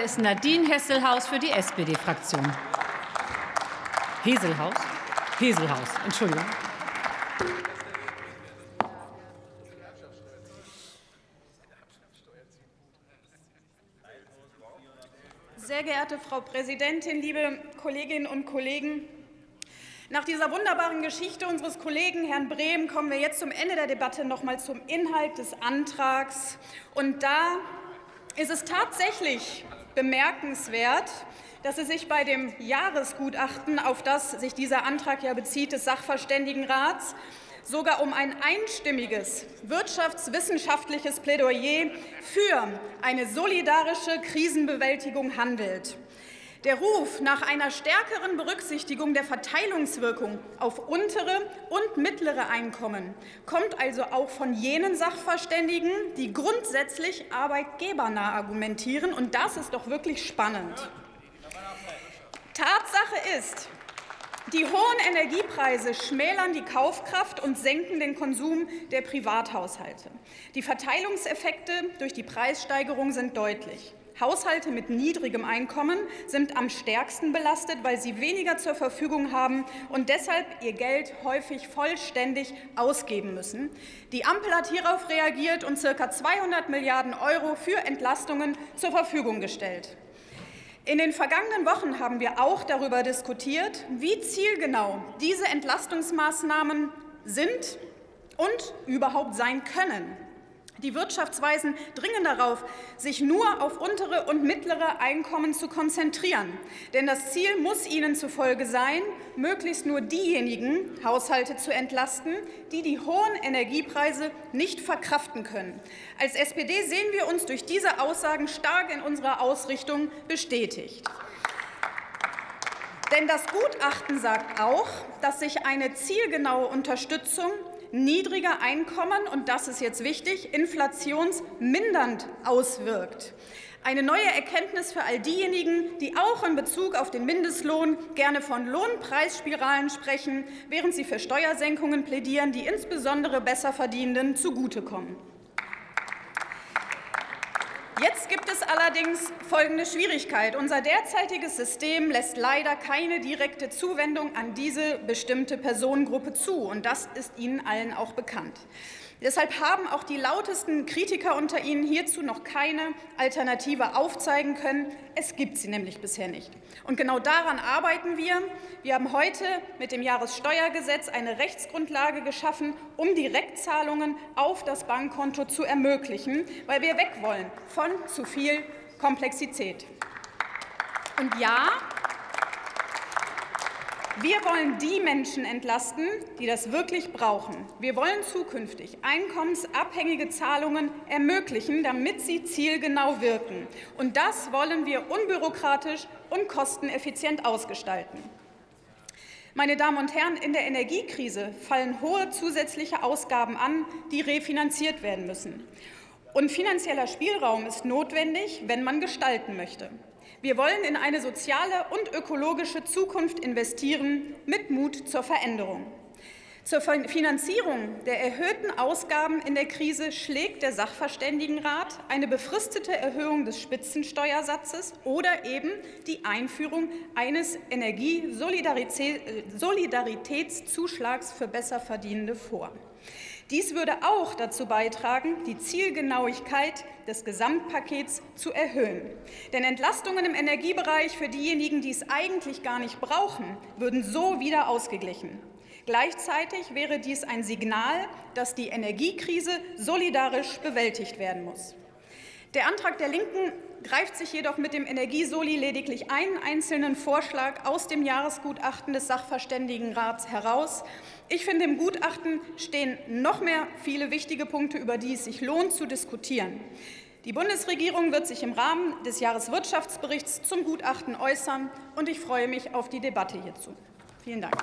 ist Nadine Hesselhaus für die SPD-Fraktion. Heselhaus? Heselhaus, Entschuldigung. Sehr geehrte Frau Präsidentin, liebe Kolleginnen und Kollegen! Nach dieser wunderbaren Geschichte unseres Kollegen Herrn Brehm kommen wir jetzt zum Ende der Debatte noch mal zum Inhalt des Antrags. Und da ist es tatsächlich bemerkenswert, dass es sich bei dem Jahresgutachten, auf das sich dieser Antrag ja bezieht, des Sachverständigenrats sogar um ein einstimmiges wirtschaftswissenschaftliches Plädoyer für eine solidarische Krisenbewältigung handelt. Der Ruf nach einer stärkeren Berücksichtigung der Verteilungswirkung auf untere und mittlere Einkommen kommt also auch von jenen Sachverständigen, die grundsätzlich arbeitgebernah argumentieren. Und das ist doch wirklich spannend. Tatsache ist, die hohen Energiepreise schmälern die Kaufkraft und senken den Konsum der Privathaushalte. Die Verteilungseffekte durch die Preissteigerung sind deutlich. Haushalte mit niedrigem Einkommen sind am stärksten belastet, weil sie weniger zur Verfügung haben und deshalb ihr Geld häufig vollständig ausgeben müssen. Die Ampel hat hierauf reagiert und ca. 200 Milliarden Euro für Entlastungen zur Verfügung gestellt. In den vergangenen Wochen haben wir auch darüber diskutiert, wie zielgenau diese Entlastungsmaßnahmen sind und überhaupt sein können. Die Wirtschaftsweisen dringen darauf, sich nur auf untere und mittlere Einkommen zu konzentrieren. Denn das Ziel muss ihnen zufolge sein, möglichst nur diejenigen Haushalte zu entlasten, die die hohen Energiepreise nicht verkraften können. Als SPD sehen wir uns durch diese Aussagen stark in unserer Ausrichtung bestätigt. Denn das Gutachten sagt auch, dass sich eine zielgenaue Unterstützung niedriger Einkommen, und das ist jetzt wichtig, inflationsmindernd auswirkt. Eine neue Erkenntnis für all diejenigen, die auch in Bezug auf den Mindestlohn gerne von Lohnpreisspiralen sprechen, während sie für Steuersenkungen plädieren, die insbesondere Besserverdienenden zugutekommen. Jetzt gibt es allerdings folgende Schwierigkeit. Unser derzeitiges System lässt leider keine direkte Zuwendung an diese bestimmte Personengruppe zu. Und das ist Ihnen allen auch bekannt. Deshalb haben auch die lautesten Kritiker unter Ihnen hierzu noch keine Alternative aufzeigen können. Es gibt sie nämlich bisher nicht. Und genau daran arbeiten wir. Wir haben heute mit dem Jahressteuergesetz eine Rechtsgrundlage geschaffen, um Direktzahlungen auf das Bankkonto zu ermöglichen, weil wir weg wollen von zu viel Komplexität. Und ja, wir wollen die Menschen entlasten, die das wirklich brauchen. Wir wollen zukünftig einkommensabhängige Zahlungen ermöglichen, damit sie zielgenau wirken. Und das wollen wir unbürokratisch und kosteneffizient ausgestalten. Meine Damen und Herren, in der Energiekrise fallen hohe zusätzliche Ausgaben an, die refinanziert werden müssen. Und finanzieller Spielraum ist notwendig, wenn man gestalten möchte. Wir wollen in eine soziale und ökologische Zukunft investieren mit Mut zur Veränderung. Zur Finanzierung der erhöhten Ausgaben in der Krise schlägt der Sachverständigenrat eine befristete Erhöhung des Spitzensteuersatzes oder eben die Einführung eines Energiesolidaritätszuschlags für Besserverdienende vor. Dies würde auch dazu beitragen, die Zielgenauigkeit des Gesamtpakets zu erhöhen. Denn Entlastungen im Energiebereich für diejenigen, die es eigentlich gar nicht brauchen, würden so wieder ausgeglichen. Gleichzeitig wäre dies ein Signal, dass die Energiekrise solidarisch bewältigt werden muss. Der Antrag der Linken greift sich jedoch mit dem Energiesoli lediglich einen einzelnen Vorschlag aus dem Jahresgutachten des Sachverständigenrats heraus. Ich finde, im Gutachten stehen noch mehr viele wichtige Punkte, über die es sich lohnt zu diskutieren. Die Bundesregierung wird sich im Rahmen des Jahreswirtschaftsberichts zum Gutachten äußern, und ich freue mich auf die Debatte hierzu. Vielen Dank.